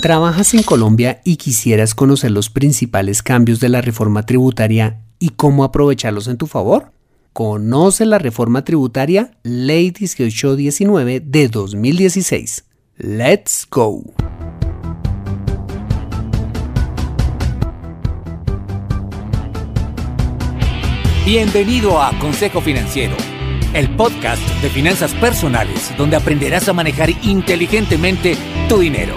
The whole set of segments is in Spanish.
¿Trabajas en Colombia y quisieras conocer los principales cambios de la reforma tributaria y cómo aprovecharlos en tu favor? Conoce la reforma tributaria Ley 1819 de 2016. ¡Let's go! Bienvenido a Consejo Financiero, el podcast de finanzas personales donde aprenderás a manejar inteligentemente tu dinero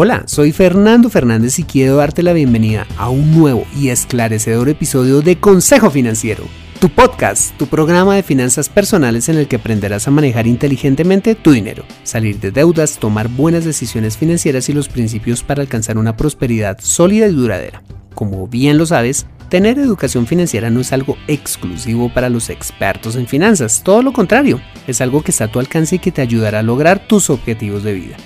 Hola, soy Fernando Fernández y quiero darte la bienvenida a un nuevo y esclarecedor episodio de Consejo Financiero, tu podcast, tu programa de finanzas personales en el que aprenderás a manejar inteligentemente tu dinero, salir de deudas, tomar buenas decisiones financieras y los principios para alcanzar una prosperidad sólida y duradera. Como bien lo sabes, Tener educación financiera no es algo exclusivo para los expertos en finanzas, todo lo contrario, es algo que está a tu alcance y que te ayudará a lograr tus objetivos de vida.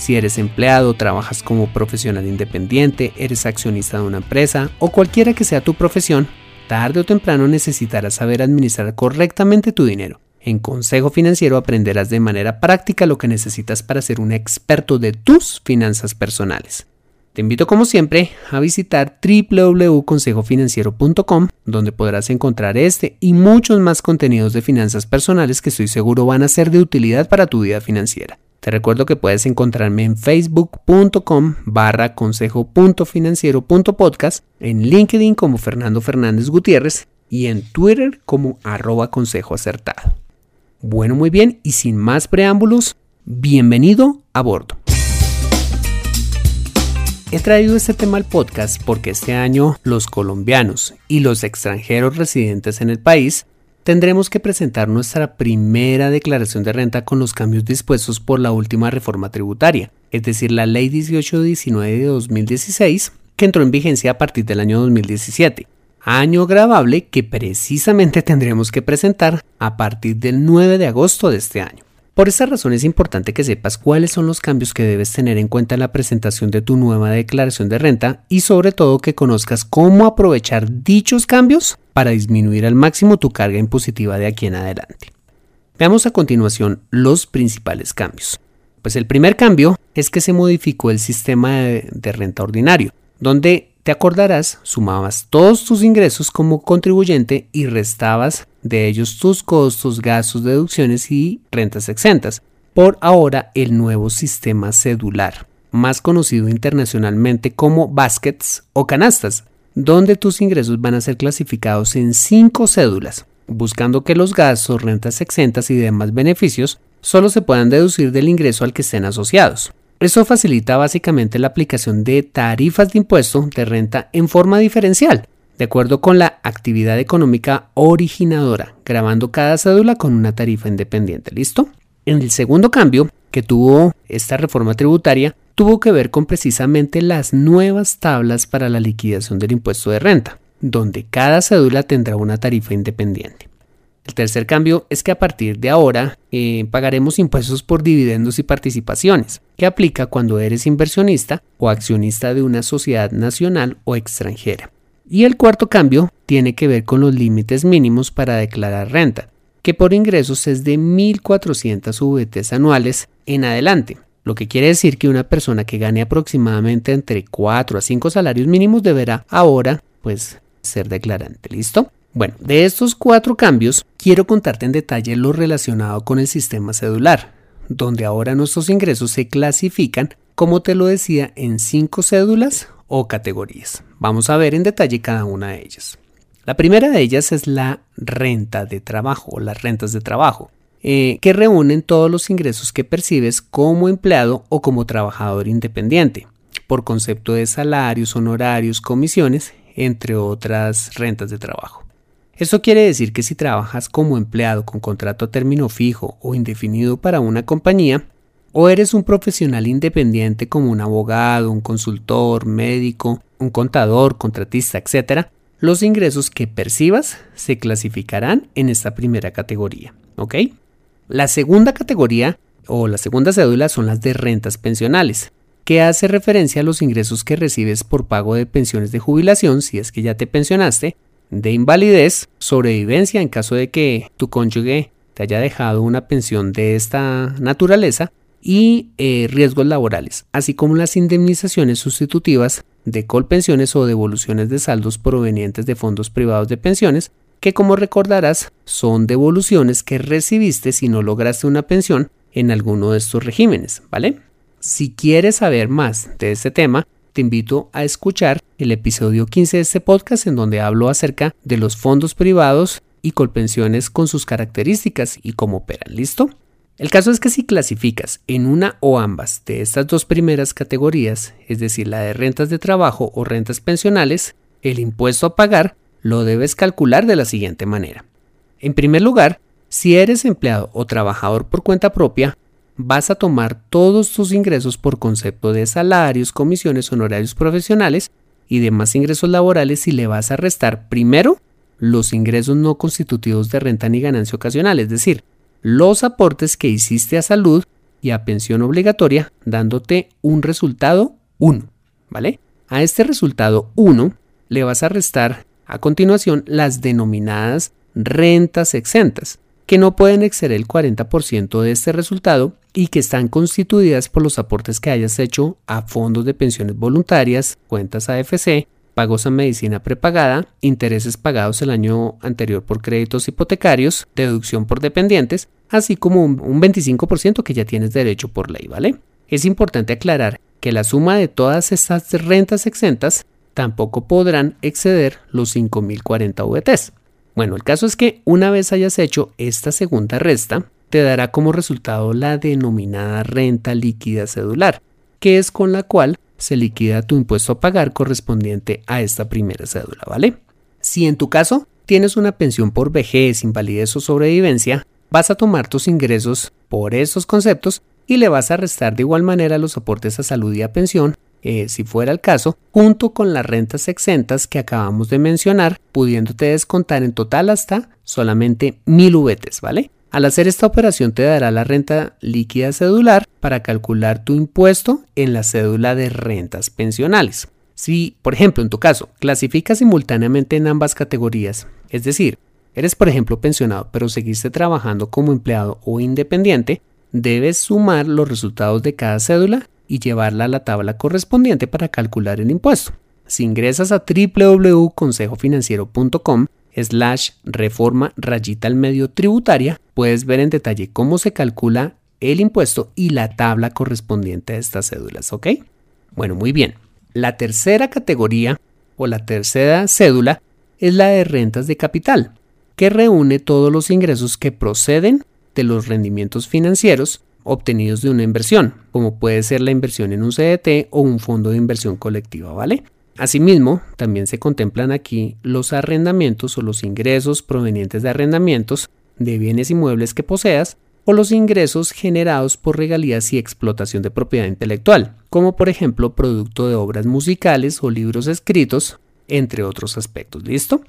Si eres empleado, trabajas como profesional independiente, eres accionista de una empresa o cualquiera que sea tu profesión, tarde o temprano necesitarás saber administrar correctamente tu dinero. En Consejo Financiero aprenderás de manera práctica lo que necesitas para ser un experto de tus finanzas personales. Te invito como siempre a visitar www.consejofinanciero.com donde podrás encontrar este y muchos más contenidos de finanzas personales que estoy seguro van a ser de utilidad para tu vida financiera. Te recuerdo que puedes encontrarme en facebook.com barra consejo.financiero.podcast, en LinkedIn como Fernando Fernández Gutiérrez y en Twitter como arroba consejo acertado. Bueno, muy bien, y sin más preámbulos, bienvenido a bordo. He traído este tema al podcast porque este año los colombianos y los extranjeros residentes en el país tendremos que presentar nuestra primera declaración de renta con los cambios dispuestos por la última reforma tributaria, es decir, la Ley 1819 de 2016, que entró en vigencia a partir del año 2017, año grabable que precisamente tendremos que presentar a partir del 9 de agosto de este año. Por esta razón es importante que sepas cuáles son los cambios que debes tener en cuenta en la presentación de tu nueva declaración de renta y sobre todo que conozcas cómo aprovechar dichos cambios para disminuir al máximo tu carga impositiva de aquí en adelante. Veamos a continuación los principales cambios. Pues el primer cambio es que se modificó el sistema de, de renta ordinario, donde te acordarás, sumabas todos tus ingresos como contribuyente y restabas de ellos tus costos, gastos, deducciones y rentas exentas. Por ahora, el nuevo sistema cedular, más conocido internacionalmente como baskets o canastas, donde tus ingresos van a ser clasificados en cinco cédulas, buscando que los gastos, rentas exentas y demás beneficios solo se puedan deducir del ingreso al que estén asociados. Eso facilita básicamente la aplicación de tarifas de impuesto de renta en forma diferencial, de acuerdo con la actividad económica originadora, grabando cada cédula con una tarifa independiente. ¿Listo? En el segundo cambio que tuvo esta reforma tributaria tuvo que ver con precisamente las nuevas tablas para la liquidación del impuesto de renta, donde cada cédula tendrá una tarifa independiente. El tercer cambio es que a partir de ahora eh, pagaremos impuestos por dividendos y participaciones, que aplica cuando eres inversionista o accionista de una sociedad nacional o extranjera. Y el cuarto cambio tiene que ver con los límites mínimos para declarar renta, que por ingresos es de 1.400 VTs anuales en adelante, lo que quiere decir que una persona que gane aproximadamente entre 4 a 5 salarios mínimos deberá ahora pues ser declarante. ¿Listo? Bueno, de estos cuatro cambios, quiero contarte en detalle lo relacionado con el sistema cedular, donde ahora nuestros ingresos se clasifican, como te lo decía, en cinco cédulas o categorías. Vamos a ver en detalle cada una de ellas. La primera de ellas es la renta de trabajo o las rentas de trabajo, eh, que reúnen todos los ingresos que percibes como empleado o como trabajador independiente, por concepto de salarios, honorarios, comisiones, entre otras rentas de trabajo. Esto quiere decir que si trabajas como empleado con contrato a término fijo o indefinido para una compañía, o eres un profesional independiente como un abogado, un consultor, médico, un contador, contratista, etc., los ingresos que percibas se clasificarán en esta primera categoría. ¿Ok? La segunda categoría o la segunda cédula son las de rentas pensionales, que hace referencia a los ingresos que recibes por pago de pensiones de jubilación, si es que ya te pensionaste, de invalidez, sobrevivencia en caso de que tu cónyuge te haya dejado una pensión de esta naturaleza y eh, riesgos laborales, así como las indemnizaciones sustitutivas de colpensiones o devoluciones de saldos provenientes de fondos privados de pensiones, que como recordarás son devoluciones que recibiste si no lograste una pensión en alguno de estos regímenes, ¿vale? Si quieres saber más de este tema, te invito a escuchar el episodio 15 de este podcast en donde hablo acerca de los fondos privados y colpensiones con sus características y cómo operan, ¿listo? El caso es que si clasificas en una o ambas de estas dos primeras categorías, es decir, la de rentas de trabajo o rentas pensionales, el impuesto a pagar lo debes calcular de la siguiente manera. En primer lugar, si eres empleado o trabajador por cuenta propia, vas a tomar todos tus ingresos por concepto de salarios, comisiones, honorarios profesionales y demás ingresos laborales y le vas a restar primero los ingresos no constitutivos de renta ni ganancia ocasional, es decir, los aportes que hiciste a salud y a pensión obligatoria, dándote un resultado 1, ¿vale? A este resultado 1 le vas a restar a continuación las denominadas rentas exentas, que no pueden exceder el 40% de este resultado y que están constituidas por los aportes que hayas hecho a fondos de pensiones voluntarias, cuentas AFC, pagos a medicina prepagada, intereses pagados el año anterior por créditos hipotecarios, deducción por dependientes, así como un, 25% que ya tienes derecho por ley, ¿vale? Es importante aclarar que la suma de todas estas rentas exentas tampoco podrán exceder los 5.040 VTs. Bueno, el caso es que una vez hayas hecho esta segunda resta, te dará como resultado la denominada renta líquida cedular, que es con la cual se liquida tu impuesto a pagar correspondiente a esta primera cédula, ¿vale? Si en tu caso tienes una pensión por vejez, invalidez o sobrevivencia, vas a tomar tus ingresos por esos conceptos y le vas a restar de igual manera los aportes a salud y a pensión, eh, si fuera el caso, junto con las rentas exentas que acabamos de mencionar, pudiéndote descontar en total hasta solamente mil VTs, ¿vale? Al hacer esta operación te dará la renta líquida cedular para calcular tu impuesto en la cédula de rentas pensionales. Si, por ejemplo, en tu caso, clasificas simultáneamente en ambas categorías, es decir, eres por ejemplo pensionado pero seguiste trabajando como empleado o independiente, debes sumar los resultados de cada cédula y llevarla a la tabla correspondiente para calcular el impuesto. Si ingresas a www.consejofinanciero.com slash reforma rayita al medio tributaria, puedes ver en detalle cómo se calcula el impuesto y la tabla correspondiente a estas cédulas, ¿ok? Bueno, muy bien. La tercera categoría o la tercera cédula es la de rentas de capital, que reúne todos los ingresos que proceden de los rendimientos financieros obtenidos de una inversión, como puede ser la inversión en un CDT o un fondo de inversión colectiva, ¿vale? Asimismo, también se contemplan aquí los arrendamientos o los ingresos provenientes de arrendamientos de bienes inmuebles que poseas o los ingresos generados por regalías y explotación de propiedad intelectual, como por ejemplo producto de obras musicales o libros escritos, entre otros aspectos. ¿Listo?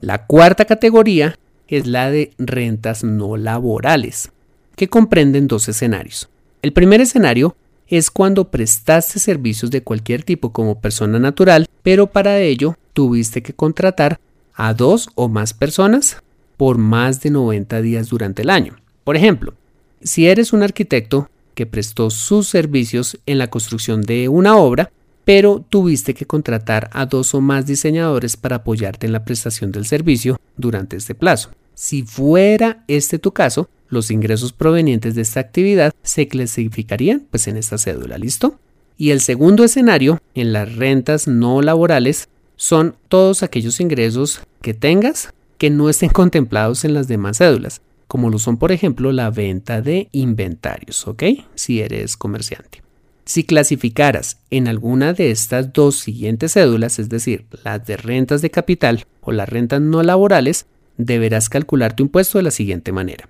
La cuarta categoría es la de rentas no laborales, que comprenden dos escenarios. El primer escenario es cuando prestaste servicios de cualquier tipo como persona natural, pero para ello tuviste que contratar a dos o más personas por más de 90 días durante el año. Por ejemplo, si eres un arquitecto que prestó sus servicios en la construcción de una obra, pero tuviste que contratar a dos o más diseñadores para apoyarte en la prestación del servicio durante este plazo. Si fuera este tu caso, los ingresos provenientes de esta actividad se clasificarían pues en esta cédula, ¿listo? Y el segundo escenario, en las rentas no laborales, son todos aquellos ingresos que tengas que no estén contemplados en las demás cédulas, como lo son por ejemplo la venta de inventarios, ¿ok? Si eres comerciante. Si clasificaras en alguna de estas dos siguientes cédulas, es decir, las de rentas de capital o las rentas no laborales, deberás calcular tu impuesto de la siguiente manera.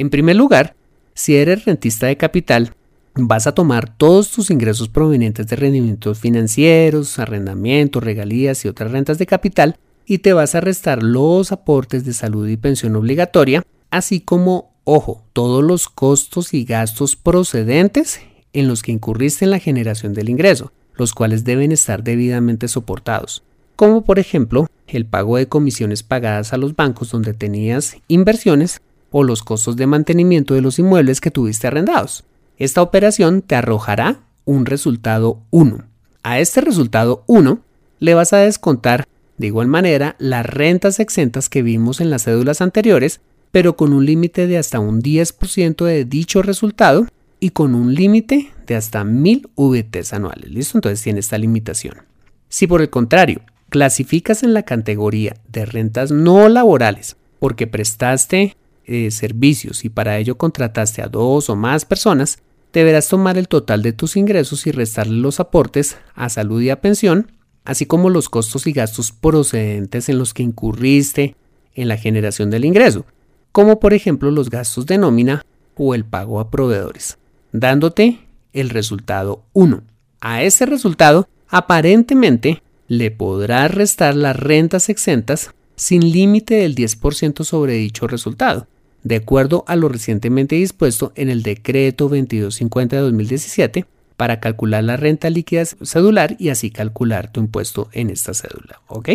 En primer lugar, si eres rentista de capital, vas a tomar todos tus ingresos provenientes de rendimientos financieros, arrendamientos, regalías y otras rentas de capital y te vas a restar los aportes de salud y pensión obligatoria, así como, ojo, todos los costos y gastos procedentes en los que incurriste en la generación del ingreso, los cuales deben estar debidamente soportados, como por ejemplo el pago de comisiones pagadas a los bancos donde tenías inversiones o los costos de mantenimiento de los inmuebles que tuviste arrendados. Esta operación te arrojará un resultado 1. A este resultado 1 le vas a descontar de igual manera las rentas exentas que vimos en las cédulas anteriores, pero con un límite de hasta un 10% de dicho resultado y con un límite de hasta 1000 VTs anuales. ¿Listo? Entonces tiene esta limitación. Si por el contrario clasificas en la categoría de rentas no laborales porque prestaste eh, servicios y para ello contrataste a dos o más personas, deberás tomar el total de tus ingresos y restarle los aportes a salud y a pensión, así como los costos y gastos procedentes en los que incurriste en la generación del ingreso, como por ejemplo los gastos de nómina o el pago a proveedores dándote el resultado 1. A ese resultado, aparentemente, le podrás restar las rentas exentas sin límite del 10% sobre dicho resultado, de acuerdo a lo recientemente dispuesto en el decreto 2250 de 2017 para calcular la renta líquida cedular y así calcular tu impuesto en esta cédula. ¿Ok?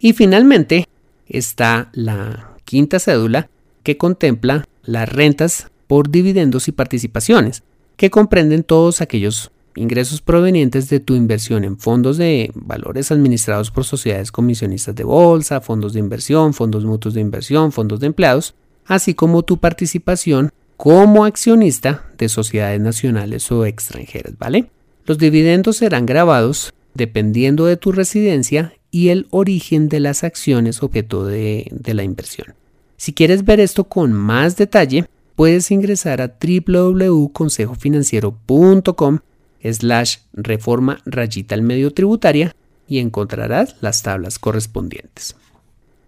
Y finalmente está la quinta cédula que contempla las rentas por dividendos y participaciones, que comprenden todos aquellos ingresos provenientes de tu inversión en fondos de valores administrados por sociedades comisionistas de bolsa, fondos de inversión, fondos mutuos de inversión, fondos de empleados, así como tu participación como accionista de sociedades nacionales o extranjeras, ¿vale? Los dividendos serán grabados dependiendo de tu residencia y el origen de las acciones objeto de, de la inversión. Si quieres ver esto con más detalle, puedes ingresar a www.consejofinanciero.com slash reforma rayita al medio tributaria y encontrarás las tablas correspondientes.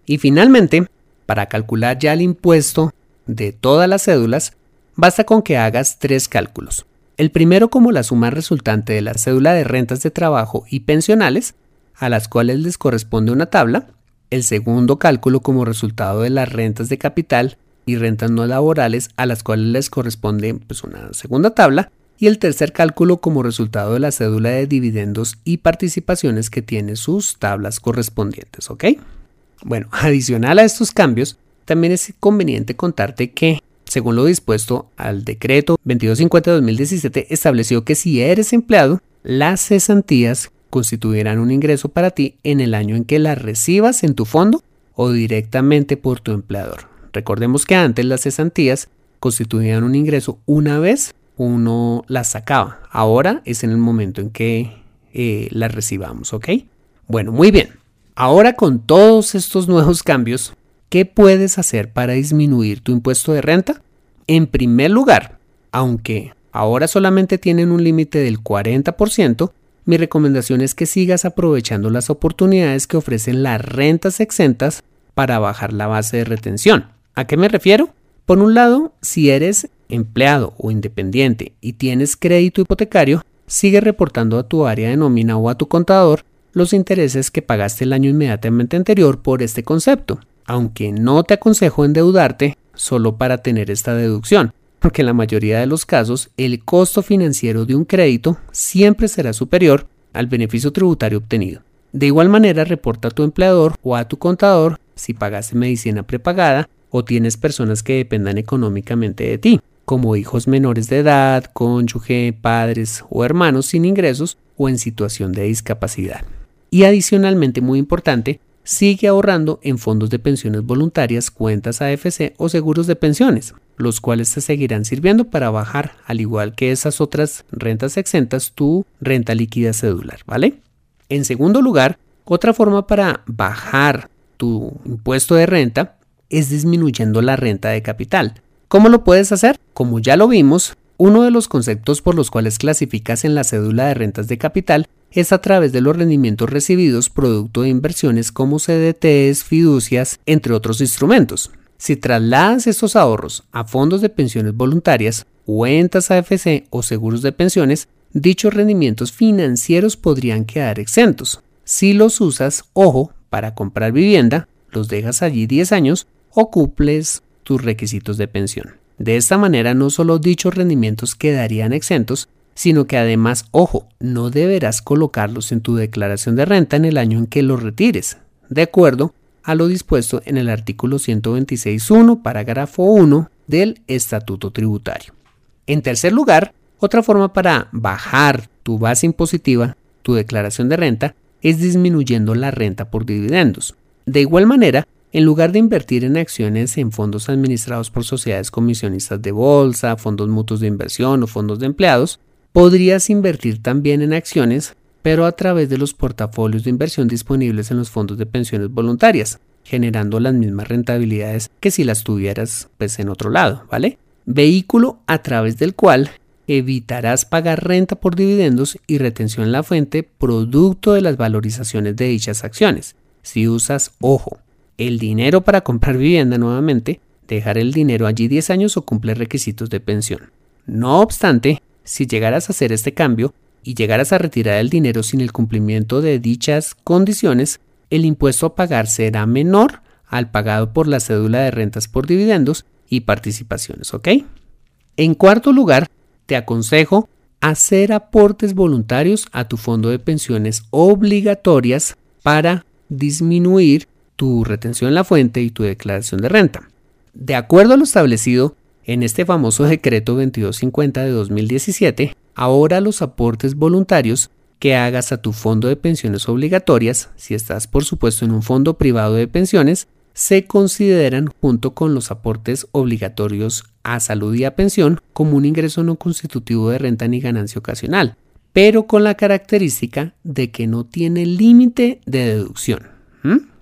Y finalmente, para calcular ya el impuesto de todas las cédulas, basta con que hagas tres cálculos. El primero como la suma resultante de la cédula de rentas de trabajo y pensionales, a las cuales les corresponde una tabla. El segundo cálculo como resultado de las rentas de capital y rentas no laborales a las cuales les corresponde pues, una segunda tabla y el tercer cálculo como resultado de la cédula de dividendos y participaciones que tiene sus tablas correspondientes, ¿ok? Bueno, adicional a estos cambios, también es conveniente contarte que, según lo dispuesto al decreto 2250-2017, estableció que si eres empleado, las cesantías constituirán un ingreso para ti en el año en que las recibas en tu fondo o directamente por tu empleador. Recordemos que antes las cesantías constituían un ingreso una vez uno las sacaba. Ahora es en el momento en que eh, las recibamos, ¿ok? Bueno, muy bien. Ahora con todos estos nuevos cambios, ¿qué puedes hacer para disminuir tu impuesto de renta? En primer lugar, aunque ahora solamente tienen un límite del 40%, mi recomendación es que sigas aprovechando las oportunidades que ofrecen las rentas exentas para bajar la base de retención. ¿A qué me refiero? Por un lado, si eres empleado o independiente y tienes crédito hipotecario, sigue reportando a tu área de nómina o a tu contador los intereses que pagaste el año inmediatamente anterior por este concepto, aunque no te aconsejo endeudarte solo para tener esta deducción, porque en la mayoría de los casos el costo financiero de un crédito siempre será superior al beneficio tributario obtenido. De igual manera, reporta a tu empleador o a tu contador si pagaste medicina prepagada o tienes personas que dependan económicamente de ti, como hijos menores de edad, cónyuge, padres o hermanos sin ingresos o en situación de discapacidad. Y adicionalmente, muy importante, sigue ahorrando en fondos de pensiones voluntarias, cuentas AFC o seguros de pensiones, los cuales te seguirán sirviendo para bajar, al igual que esas otras rentas exentas, tu renta líquida cedular, ¿vale? En segundo lugar, otra forma para bajar tu impuesto de renta es disminuyendo la renta de capital. ¿Cómo lo puedes hacer? Como ya lo vimos, uno de los conceptos por los cuales clasificas en la cédula de rentas de capital es a través de los rendimientos recibidos producto de inversiones como CDTs, fiducias, entre otros instrumentos. Si trasladas estos ahorros a fondos de pensiones voluntarias, cuentas AFC o seguros de pensiones, dichos rendimientos financieros podrían quedar exentos. Si los usas, ojo, para comprar vivienda, los dejas allí 10 años o cumples tus requisitos de pensión. De esta manera no solo dichos rendimientos quedarían exentos, sino que además, ojo, no deberás colocarlos en tu declaración de renta en el año en que los retires, de acuerdo a lo dispuesto en el artículo 126.1, parágrafo 1 del Estatuto Tributario. En tercer lugar, otra forma para bajar tu base impositiva, tu declaración de renta, es disminuyendo la renta por dividendos. De igual manera, en lugar de invertir en acciones en fondos administrados por sociedades comisionistas de bolsa, fondos mutuos de inversión o fondos de empleados, podrías invertir también en acciones, pero a través de los portafolios de inversión disponibles en los fondos de pensiones voluntarias, generando las mismas rentabilidades que si las tuvieras pues en otro lado, ¿vale? Vehículo a través del cual evitarás pagar renta por dividendos y retención en la fuente producto de las valorizaciones de dichas acciones. Si usas, ojo, el dinero para comprar vivienda nuevamente, dejar el dinero allí 10 años o cumplir requisitos de pensión. No obstante, si llegaras a hacer este cambio y llegaras a retirar el dinero sin el cumplimiento de dichas condiciones, el impuesto a pagar será menor al pagado por la cédula de rentas por dividendos y participaciones, ¿ok? En cuarto lugar, te aconsejo hacer aportes voluntarios a tu fondo de pensiones obligatorias para disminuir tu retención en la fuente y tu declaración de renta. De acuerdo a lo establecido en este famoso decreto 2250 de 2017, ahora los aportes voluntarios que hagas a tu fondo de pensiones obligatorias, si estás por supuesto en un fondo privado de pensiones, se consideran junto con los aportes obligatorios a salud y a pensión como un ingreso no constitutivo de renta ni ganancia ocasional, pero con la característica de que no tiene límite de deducción.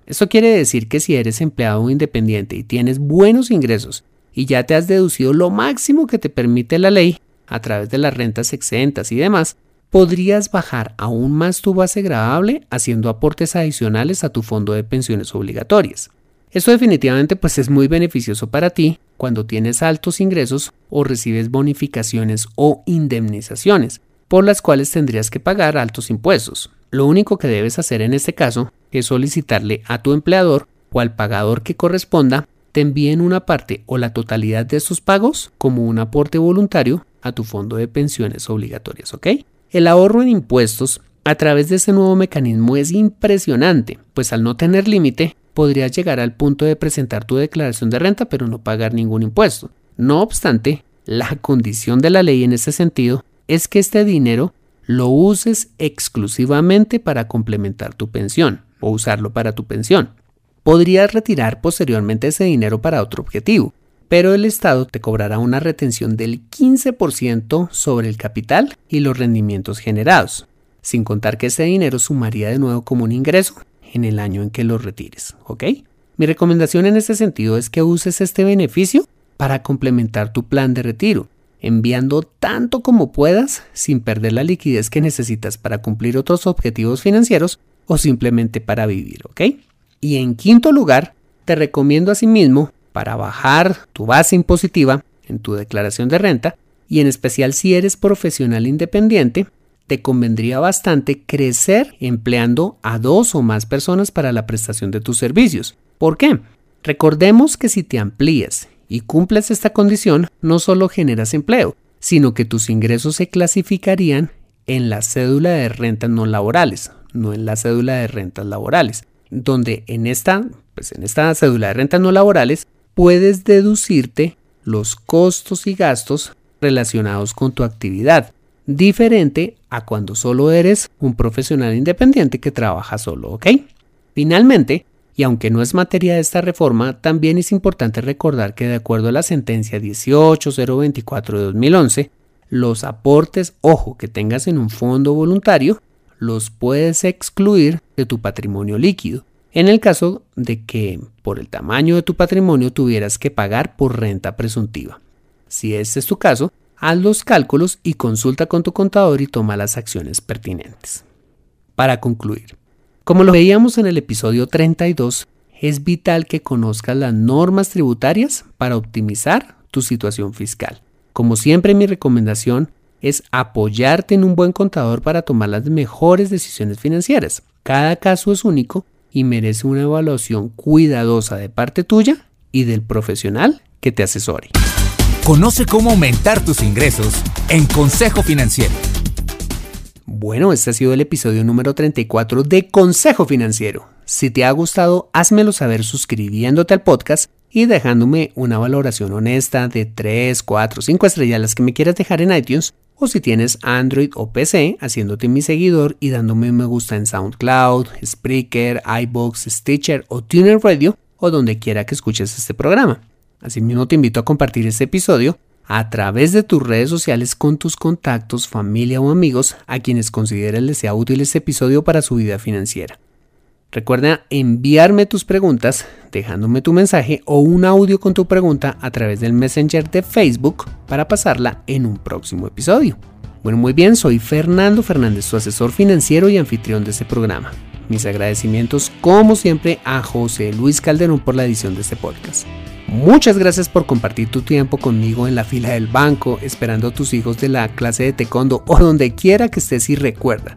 Eso quiere decir que si eres empleado independiente y tienes buenos ingresos y ya te has deducido lo máximo que te permite la ley a través de las rentas exentas y demás, podrías bajar aún más tu base gravable haciendo aportes adicionales a tu fondo de pensiones obligatorias. Esto definitivamente pues es muy beneficioso para ti cuando tienes altos ingresos o recibes bonificaciones o indemnizaciones, por las cuales tendrías que pagar altos impuestos. Lo único que debes hacer en este caso es solicitarle a tu empleador o al pagador que corresponda te envíen una parte o la totalidad de estos pagos como un aporte voluntario a tu fondo de pensiones obligatorias, ¿ok? El ahorro en impuestos a través de ese nuevo mecanismo es impresionante, pues al no tener límite podrías llegar al punto de presentar tu declaración de renta pero no pagar ningún impuesto. No obstante, la condición de la ley en ese sentido es que este dinero lo uses exclusivamente para complementar tu pensión o usarlo para tu pensión. Podrías retirar posteriormente ese dinero para otro objetivo, pero el Estado te cobrará una retención del 15% sobre el capital y los rendimientos generados, sin contar que ese dinero sumaría de nuevo como un ingreso en el año en que lo retires, ¿ok? Mi recomendación en este sentido es que uses este beneficio para complementar tu plan de retiro, enviando tanto como puedas sin perder la liquidez que necesitas para cumplir otros objetivos financieros o simplemente para vivir, ¿ok? Y en quinto lugar, te recomiendo asimismo, para bajar tu base impositiva en tu declaración de renta, y en especial si eres profesional independiente, te convendría bastante crecer empleando a dos o más personas para la prestación de tus servicios. ¿Por qué? Recordemos que si te amplías y cumples esta condición, no solo generas empleo, sino que tus ingresos se clasificarían en la cédula de rentas no laborales, no en la cédula de rentas laborales, donde en esta, pues en esta cédula de rentas no laborales puedes deducirte los costos y gastos relacionados con tu actividad, diferente a cuando solo eres un profesional independiente que trabaja solo, ¿ok? Finalmente, y aunque no es materia de esta reforma, también es importante recordar que de acuerdo a la sentencia 18024 de 2011, los aportes, ojo, que tengas en un fondo voluntario, los puedes excluir de tu patrimonio líquido, en el caso de que por el tamaño de tu patrimonio tuvieras que pagar por renta presuntiva. Si este es tu caso, haz los cálculos y consulta con tu contador y toma las acciones pertinentes. Para concluir, como lo veíamos en el episodio 32, es vital que conozcas las normas tributarias para optimizar tu situación fiscal. Como siempre mi recomendación es apoyarte en un buen contador para tomar las mejores decisiones financieras. Cada caso es único y merece una evaluación cuidadosa de parte tuya y del profesional que te asesore. Conoce cómo aumentar tus ingresos en Consejo Financiero. Bueno, este ha sido el episodio número 34 de Consejo Financiero. Si te ha gustado, házmelo saber suscribiéndote al podcast y dejándome una valoración honesta de 3, 4, 5 estrellas las que me quieras dejar en iTunes o si tienes Android o PC, haciéndote mi seguidor y dándome un me gusta en SoundCloud, Spreaker, iBox, Stitcher o Tuner Radio o donde quiera que escuches este programa. Asimismo te invito a compartir este episodio a través de tus redes sociales con tus contactos, familia o amigos a quienes consideres les sea útil este episodio para su vida financiera. Recuerda enviarme tus preguntas dejándome tu mensaje o un audio con tu pregunta a través del Messenger de Facebook para pasarla en un próximo episodio. Bueno, muy bien, soy Fernando Fernández, tu asesor financiero y anfitrión de este programa. Mis agradecimientos, como siempre, a José Luis Calderón por la edición de este podcast. Muchas gracias por compartir tu tiempo conmigo en la fila del banco, esperando a tus hijos de la clase de taekwondo o donde quiera que estés y recuerda.